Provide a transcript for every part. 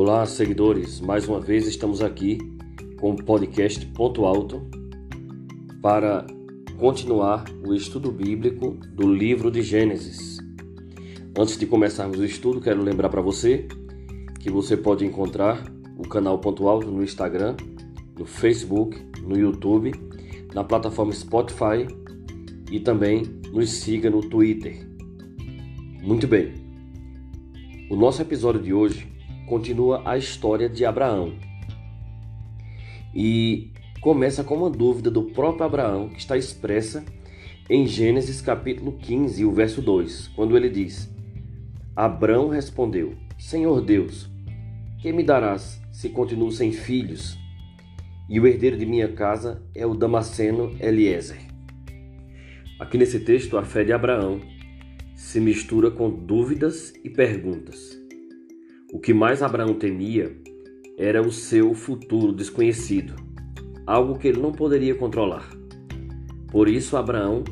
Olá, seguidores. Mais uma vez estamos aqui com o podcast Ponto Alto para continuar o estudo bíblico do livro de Gênesis. Antes de começarmos o estudo, quero lembrar para você que você pode encontrar o canal Ponto Alto no Instagram, no Facebook, no YouTube, na plataforma Spotify e também nos siga no Twitter. Muito bem. O nosso episódio de hoje continua a história de Abraão. E começa com uma dúvida do próprio Abraão que está expressa em Gênesis capítulo 15, o verso 2, quando ele diz: Abraão respondeu: Senhor Deus, que me darás se continuo sem filhos? E o herdeiro de minha casa é o Damasceno Eliezer. Aqui nesse texto, a fé de Abraão se mistura com dúvidas e perguntas. O que mais Abraão temia era o seu futuro desconhecido, algo que ele não poderia controlar. Por isso, Abraão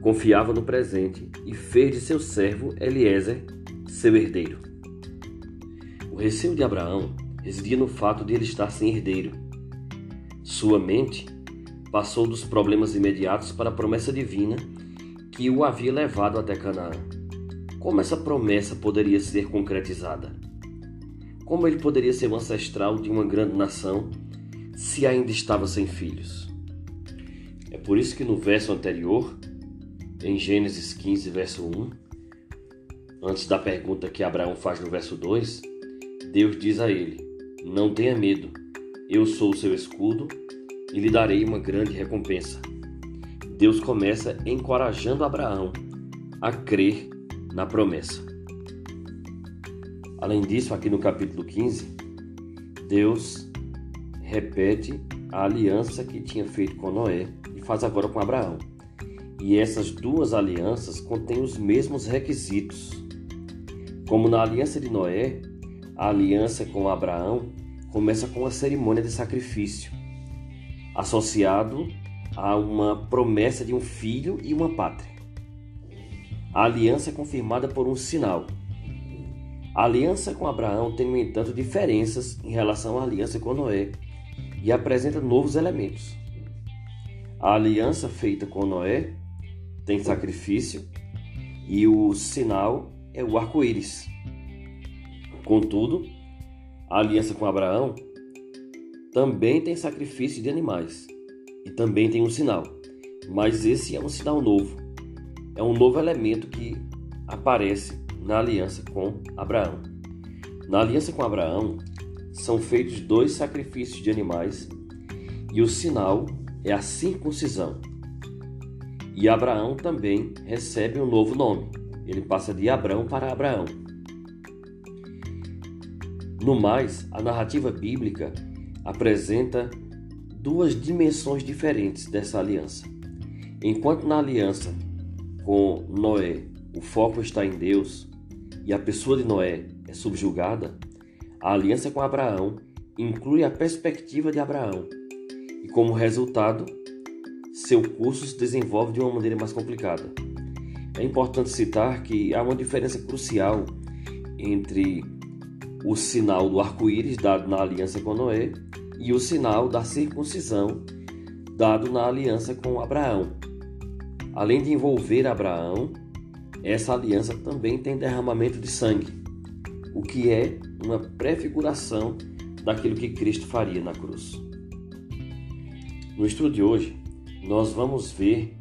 confiava no presente e fez de seu servo Eliezer seu herdeiro. O receio de Abraão residia no fato de ele estar sem herdeiro. Sua mente passou dos problemas imediatos para a promessa divina que o havia levado até Canaã. Como essa promessa poderia ser concretizada? Como ele poderia ser o ancestral de uma grande nação se ainda estava sem filhos? É por isso que no verso anterior, em Gênesis 15, verso 1, antes da pergunta que Abraão faz no verso 2, Deus diz a ele: Não tenha medo, eu sou o seu escudo e lhe darei uma grande recompensa. Deus começa encorajando Abraão a crer na promessa. Além disso, aqui no capítulo 15, Deus repete a aliança que tinha feito com Noé e faz agora com Abraão. E essas duas alianças contêm os mesmos requisitos. Como na aliança de Noé, a aliança com Abraão começa com a cerimônia de sacrifício, associado a uma promessa de um filho e uma pátria. A aliança é confirmada por um sinal. A aliança com Abraão tem, no entanto, diferenças em relação à aliança com Noé e apresenta novos elementos. A aliança feita com Noé tem sacrifício e o sinal é o arco-íris. Contudo, a aliança com Abraão também tem sacrifício de animais e também tem um sinal, mas esse é um sinal novo é um novo elemento que aparece na aliança com Abraão. Na aliança com Abraão são feitos dois sacrifícios de animais e o sinal é a circuncisão. E Abraão também recebe um novo nome. Ele passa de Abraão para Abraão. No mais, a narrativa bíblica apresenta duas dimensões diferentes dessa aliança. Enquanto na aliança com Noé, o foco está em Deus e a pessoa de Noé é subjugada, a aliança com Abraão inclui a perspectiva de Abraão e, como resultado, seu curso se desenvolve de uma maneira mais complicada. É importante citar que há uma diferença crucial entre o sinal do arco-íris dado na aliança com Noé e o sinal da circuncisão dado na aliança com Abraão. Além de envolver Abraão, essa aliança também tem derramamento de sangue, o que é uma prefiguração daquilo que Cristo faria na cruz. No estudo de hoje, nós vamos ver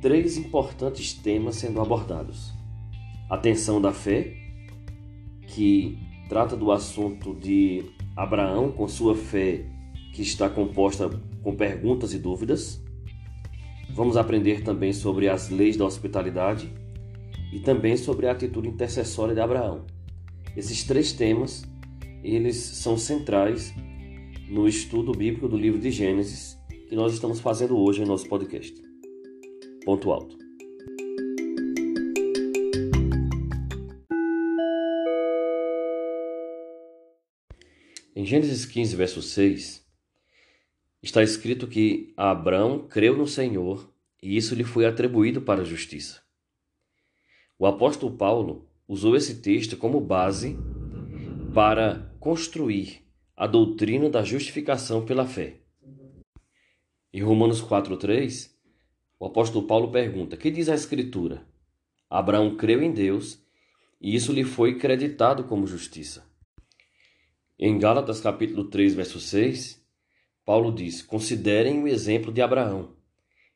três importantes temas sendo abordados: a tensão da fé, que trata do assunto de Abraão com sua fé, que está composta com perguntas e dúvidas. Vamos aprender também sobre as leis da hospitalidade e também sobre a atitude intercessória de Abraão. Esses três temas, eles são centrais no estudo bíblico do livro de Gênesis que nós estamos fazendo hoje em nosso podcast. Ponto alto. Em Gênesis 15, verso 6, está escrito que Abraão creu no Senhor e isso lhe foi atribuído para a justiça. O apóstolo Paulo usou esse texto como base para construir a doutrina da justificação pela fé. Em Romanos 4:3, o apóstolo Paulo pergunta: "Que diz a escritura? Abraão creu em Deus e isso lhe foi creditado como justiça." Em Gálatas capítulo 3, verso 6, Paulo diz: "Considerem o exemplo de Abraão.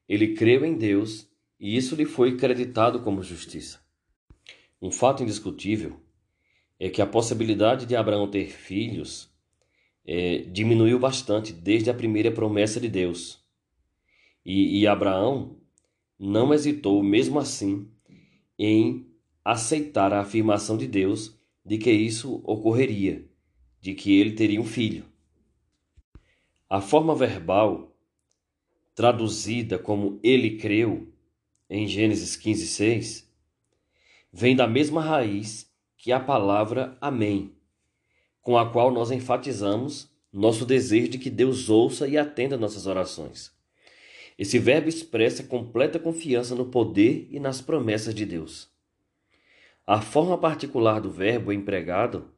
Ele creu em Deus e isso lhe foi creditado como justiça." Um fato indiscutível é que a possibilidade de Abraão ter filhos é, diminuiu bastante desde a primeira promessa de Deus. E, e Abraão não hesitou, mesmo assim, em aceitar a afirmação de Deus de que isso ocorreria, de que ele teria um filho. A forma verbal, traduzida como ele creu, em Gênesis 15, 6, vem da mesma raiz que a palavra Amém, com a qual nós enfatizamos nosso desejo de que Deus ouça e atenda nossas orações. Esse verbo expressa completa confiança no poder e nas promessas de Deus. A forma particular do verbo empregado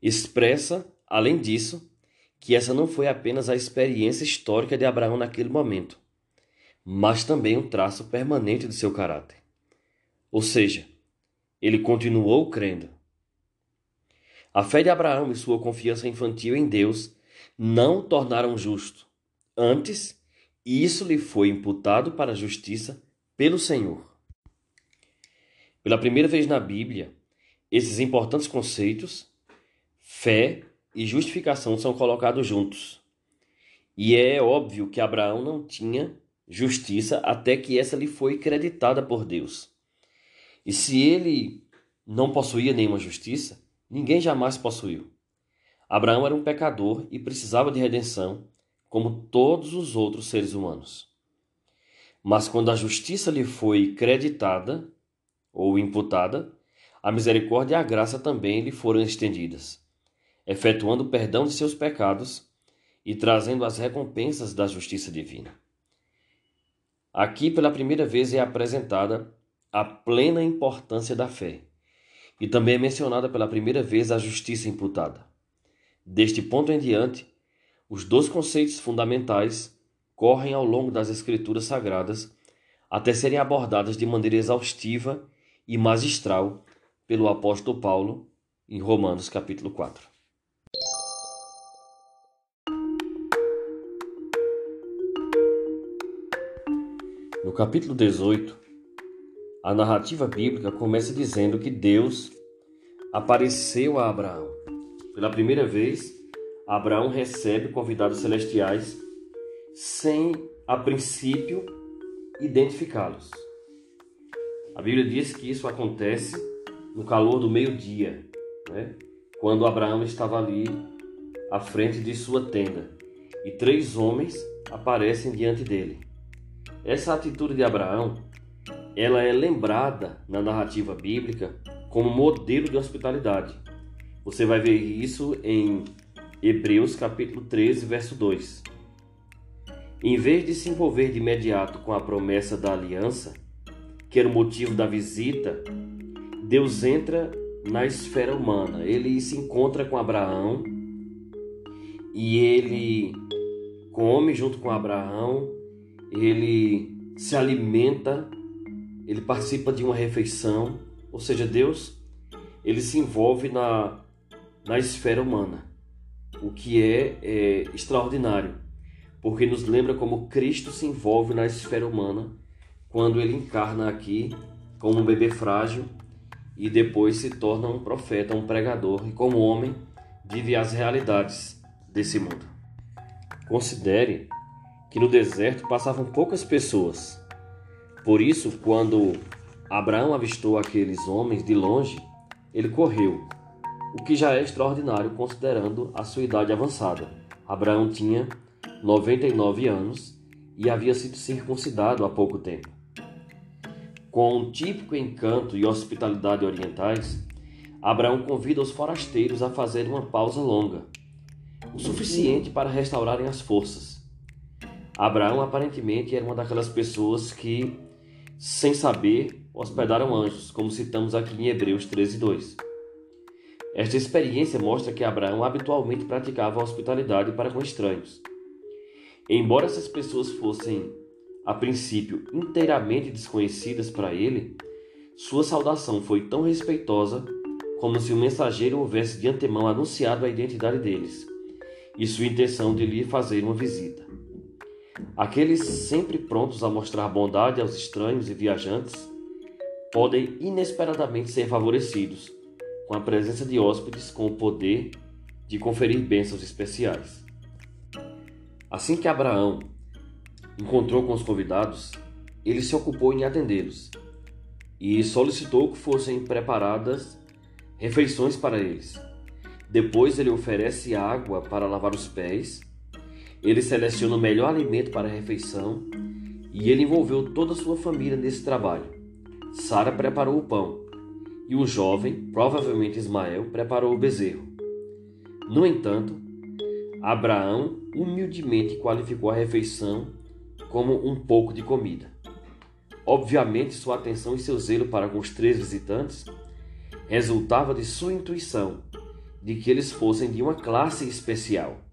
expressa, além disso, que essa não foi apenas a experiência histórica de Abraão naquele momento, mas também um traço permanente de seu caráter. Ou seja, ele continuou crendo. A fé de Abraão e sua confiança infantil em Deus não o tornaram justo. Antes, isso lhe foi imputado para a justiça pelo Senhor. Pela primeira vez na Bíblia, esses importantes conceitos, fé e justificação, são colocados juntos. E é óbvio que Abraão não tinha justiça até que essa lhe foi creditada por Deus. E se ele não possuía nenhuma justiça, ninguém jamais possuiu. Abraão era um pecador e precisava de redenção, como todos os outros seres humanos. Mas quando a justiça lhe foi creditada ou imputada, a misericórdia e a graça também lhe foram estendidas, efetuando o perdão de seus pecados e trazendo as recompensas da justiça divina. Aqui, pela primeira vez, é apresentada a plena importância da fé. E também é mencionada pela primeira vez a justiça imputada. Deste ponto em diante, os dois conceitos fundamentais correm ao longo das Escrituras Sagradas até serem abordadas de maneira exaustiva e magistral pelo apóstolo Paulo em Romanos capítulo 4. No capítulo 18, a narrativa bíblica começa dizendo que Deus apareceu a Abraão. Pela primeira vez, Abraão recebe convidados celestiais sem, a princípio, identificá-los. A Bíblia diz que isso acontece no calor do meio-dia, né? quando Abraão estava ali à frente de sua tenda e três homens aparecem diante dele. Essa atitude de Abraão ela é lembrada na narrativa bíblica como modelo de hospitalidade. Você vai ver isso em Hebreus capítulo 13, verso 2. Em vez de se envolver de imediato com a promessa da aliança, que era o motivo da visita, Deus entra na esfera humana. Ele se encontra com Abraão e ele come junto com Abraão, ele se alimenta ele participa de uma refeição, ou seja, Deus ele se envolve na, na esfera humana, o que é, é extraordinário, porque nos lembra como Cristo se envolve na esfera humana quando ele encarna aqui como um bebê frágil e depois se torna um profeta, um pregador e como homem vive as realidades desse mundo. Considere que no deserto passavam poucas pessoas por isso, quando Abraão avistou aqueles homens de longe, ele correu, o que já é extraordinário considerando a sua idade avançada. Abraão tinha 99 anos e havia sido circuncidado há pouco tempo. Com um típico encanto e hospitalidade orientais, Abraão convida os forasteiros a fazerem uma pausa longa, o suficiente para restaurarem as forças. Abraão aparentemente era uma daquelas pessoas que sem saber, hospedaram anjos, como citamos aqui em Hebreus 13, 2. Esta experiência mostra que Abraão habitualmente praticava a hospitalidade para com estranhos. Embora essas pessoas fossem, a princípio, inteiramente desconhecidas para ele, sua saudação foi tão respeitosa como se o mensageiro houvesse de antemão anunciado a identidade deles e sua intenção de lhe fazer uma visita. Aqueles sempre prontos a mostrar bondade aos estranhos e viajantes podem inesperadamente ser favorecidos com a presença de hóspedes com o poder de conferir bênçãos especiais. Assim que Abraão encontrou com os convidados, ele se ocupou em atendê-los e solicitou que fossem preparadas refeições para eles. Depois ele oferece água para lavar os pés, ele seleciona o melhor alimento para a refeição e ele envolveu toda a sua família nesse trabalho. Sara preparou o pão e o jovem, provavelmente Ismael, preparou o bezerro. No entanto, Abraão humildemente qualificou a refeição como um pouco de comida. Obviamente, sua atenção e seu zelo para com os três visitantes resultava de sua intuição de que eles fossem de uma classe especial.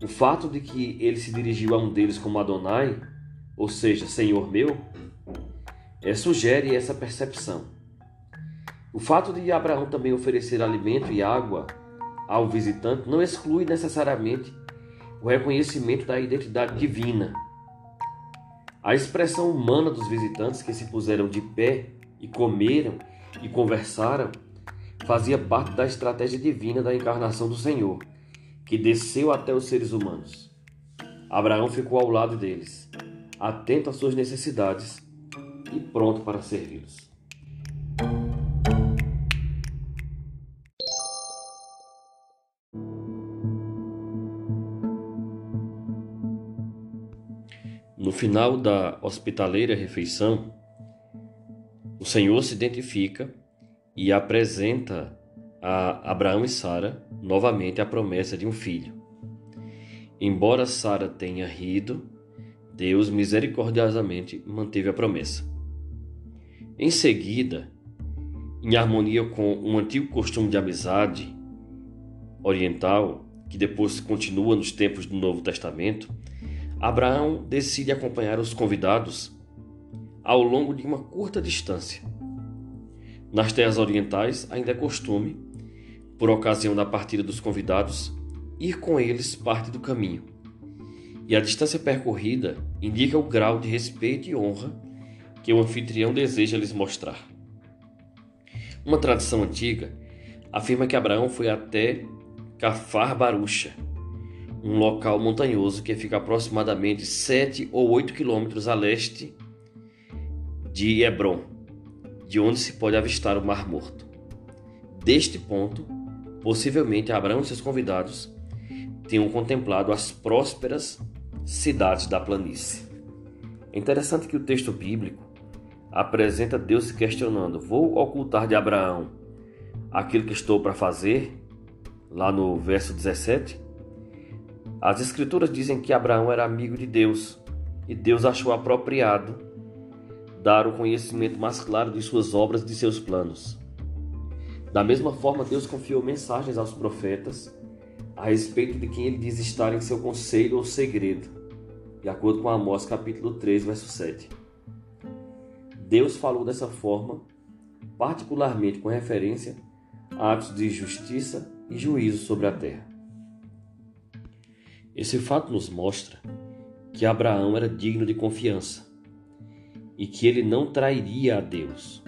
O fato de que ele se dirigiu a um deles como Adonai, ou seja, Senhor meu, é, sugere essa percepção. O fato de Abraão também oferecer alimento e água ao visitante não exclui necessariamente o reconhecimento da identidade divina. A expressão humana dos visitantes que se puseram de pé e comeram e conversaram fazia parte da estratégia divina da encarnação do Senhor, que desceu até os seres humanos. Abraão ficou ao lado deles, atento às suas necessidades e pronto para servi-los. No final da hospitaleira refeição, o Senhor se identifica e apresenta a Abraão e Sara novamente a promessa de um filho. Embora Sara tenha rido, Deus misericordiosamente manteve a promessa. Em seguida, em harmonia com um antigo costume de amizade oriental, que depois continua nos tempos do Novo Testamento, Abraão decide acompanhar os convidados ao longo de uma curta distância. Nas terras orientais, ainda é costume, por ocasião da partida dos convidados, ir com eles parte do caminho. E a distância percorrida indica o grau de respeito e honra que o anfitrião deseja lhes mostrar. Uma tradição antiga afirma que Abraão foi até Cafar Barusha, um local montanhoso que fica aproximadamente 7 ou 8 quilômetros a leste de Hebron, de onde se pode avistar o Mar Morto. Deste ponto, possivelmente Abraão e seus convidados tenham contemplado as prósperas cidades da planície. É interessante que o texto bíblico apresenta Deus se questionando: Vou ocultar de Abraão aquilo que estou para fazer? Lá no verso 17. As Escrituras dizem que Abraão era amigo de Deus e Deus achou apropriado dar o conhecimento mais claro de suas obras e de seus planos. Da mesma forma, Deus confiou mensagens aos profetas a respeito de quem ele diz estar em seu conselho ou segredo, de acordo com Amós capítulo 3, verso 7. Deus falou dessa forma, particularmente com referência a atos de justiça e juízo sobre a terra. Esse fato nos mostra que Abraão era digno de confiança e que ele não trairia a Deus.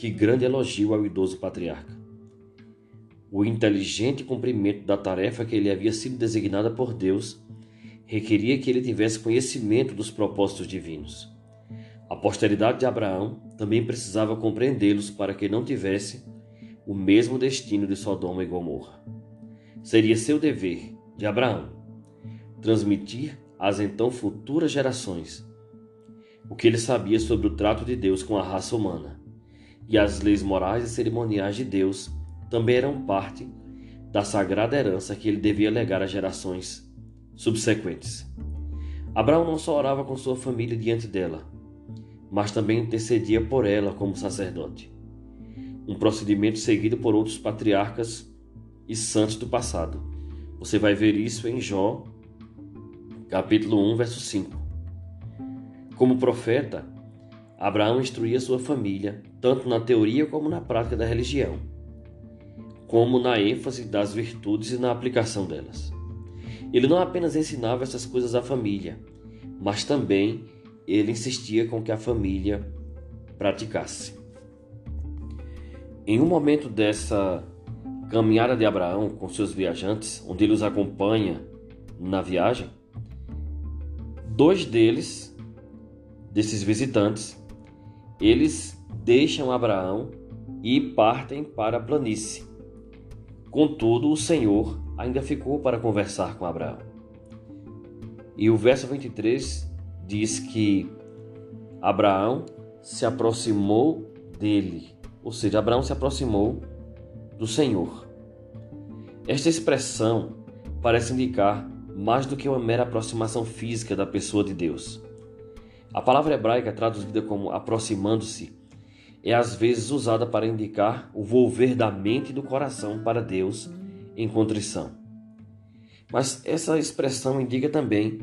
Que grande elogio ao idoso patriarca. O inteligente cumprimento da tarefa que ele havia sido designada por Deus requeria que ele tivesse conhecimento dos propósitos divinos. A posteridade de Abraão também precisava compreendê-los para que não tivesse o mesmo destino de Sodoma e Gomorra. Seria seu dever, de Abraão, transmitir às então futuras gerações o que ele sabia sobre o trato de Deus com a raça humana. E as leis morais e cerimoniais de Deus também eram parte da sagrada herança que ele devia legar às gerações subsequentes. Abraão não só orava com sua família diante dela, mas também intercedia por ela como sacerdote. um procedimento seguido por outros patriarcas e santos do passado. Você vai ver isso em Jó, capítulo 1, verso 5. Como profeta, Abraão instruía sua família, tanto na teoria como na prática da religião, como na ênfase das virtudes e na aplicação delas. Ele não apenas ensinava essas coisas à família, mas também ele insistia com que a família praticasse. Em um momento dessa caminhada de Abraão com seus viajantes, onde ele os acompanha na viagem, dois deles, desses visitantes, eles deixam Abraão e partem para a planície. Contudo, o Senhor ainda ficou para conversar com Abraão. E o verso 23 diz que Abraão se aproximou dele, ou seja, Abraão se aproximou do Senhor. Esta expressão parece indicar mais do que uma mera aproximação física da pessoa de Deus. A palavra hebraica traduzida como aproximando-se é às vezes usada para indicar o volver da mente e do coração para Deus em contrição. Mas essa expressão indica também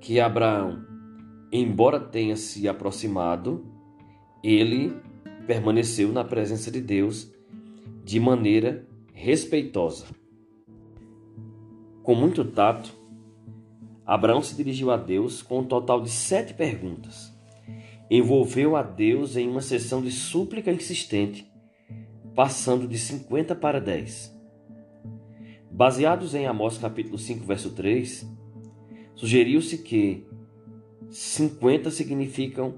que Abraão, embora tenha se aproximado, ele permaneceu na presença de Deus de maneira respeitosa. Com muito tato, Abraão se dirigiu a Deus com um total de sete perguntas. Envolveu a Deus em uma sessão de súplica insistente, passando de 50 para 10. Baseados em Amós capítulo 5, verso 3, sugeriu-se que 50 significam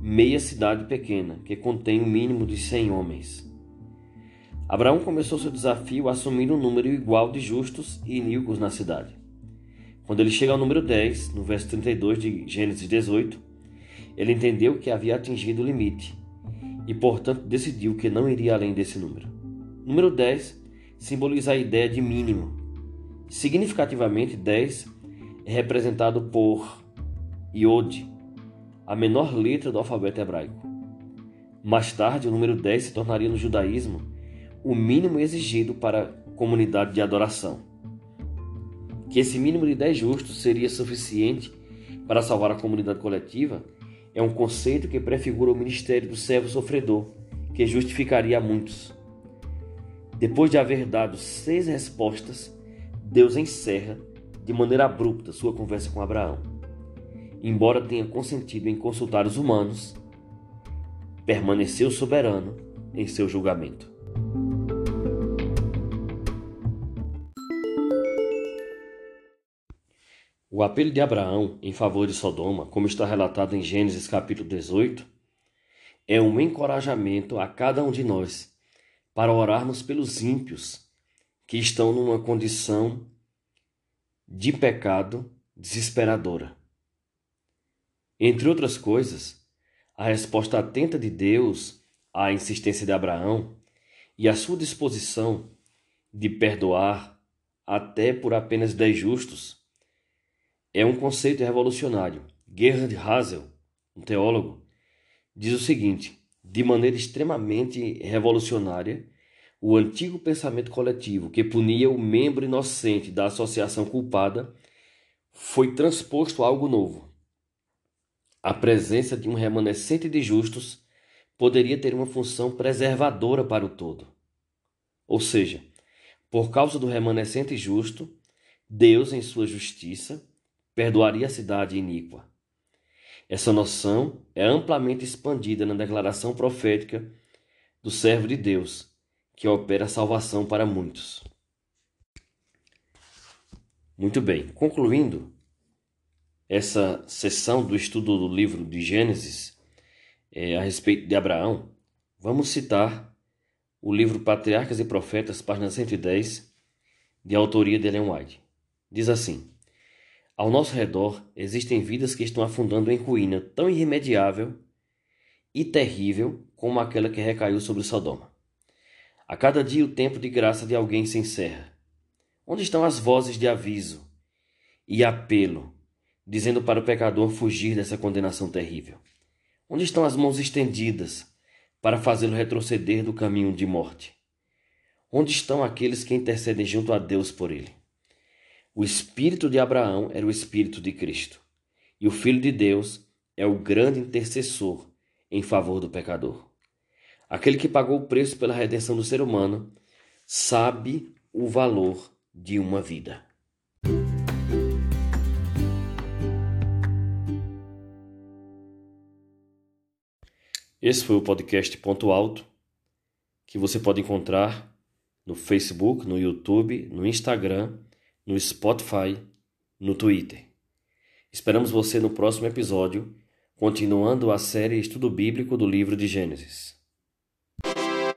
meia cidade pequena, que contém um mínimo de 100 homens. Abraão começou seu desafio assumindo um número igual de justos e iníquos na cidade. Quando ele chega ao número 10, no verso 32 de Gênesis 18, ele entendeu que havia atingido o limite e, portanto, decidiu que não iria além desse número. Número 10 simboliza a ideia de mínimo. Significativamente, 10 é representado por Iod, a menor letra do alfabeto hebraico. Mais tarde, o número 10 se tornaria no judaísmo o mínimo exigido para a comunidade de adoração que esse mínimo de 10 justos seria suficiente para salvar a comunidade coletiva é um conceito que prefigura o ministério do servo sofredor, que justificaria a muitos. Depois de haver dado seis respostas, Deus encerra de maneira abrupta sua conversa com Abraão. Embora tenha consentido em consultar os humanos, permaneceu soberano em seu julgamento. O apelo de Abraão em favor de Sodoma, como está relatado em Gênesis capítulo 18, é um encorajamento a cada um de nós para orarmos pelos ímpios que estão numa condição de pecado desesperadora. Entre outras coisas, a resposta atenta de Deus à insistência de Abraão e a sua disposição de perdoar até por apenas dez justos é um conceito revolucionário. Gerhard Hassel, um teólogo, diz o seguinte: de maneira extremamente revolucionária, o antigo pensamento coletivo que punia o membro inocente da associação culpada foi transposto a algo novo. A presença de um remanescente de justos poderia ter uma função preservadora para o todo. Ou seja, por causa do remanescente justo, Deus, em sua justiça, perdoaria a cidade iníqua. Essa noção é amplamente expandida na declaração profética do servo de Deus, que opera salvação para muitos. Muito bem, concluindo essa sessão do estudo do livro de Gênesis é, a respeito de Abraão, vamos citar o livro Patriarcas e Profetas, página 110, de autoria de Ellen White. Diz assim: ao nosso redor existem vidas que estão afundando em ruína tão irremediável e terrível como aquela que recaiu sobre Sodoma. A cada dia o tempo de graça de alguém se encerra. Onde estão as vozes de aviso e apelo, dizendo para o pecador fugir dessa condenação terrível? Onde estão as mãos estendidas para fazê-lo retroceder do caminho de morte? Onde estão aqueles que intercedem junto a Deus por ele? O espírito de Abraão era o espírito de Cristo, e o Filho de Deus é o grande intercessor em favor do pecador. Aquele que pagou o preço pela redenção do ser humano sabe o valor de uma vida. Esse foi o podcast Ponto Alto, que você pode encontrar no Facebook, no YouTube, no Instagram, no Spotify, no Twitter. Esperamos você no próximo episódio, continuando a série Estudo Bíblico do livro de Gênesis.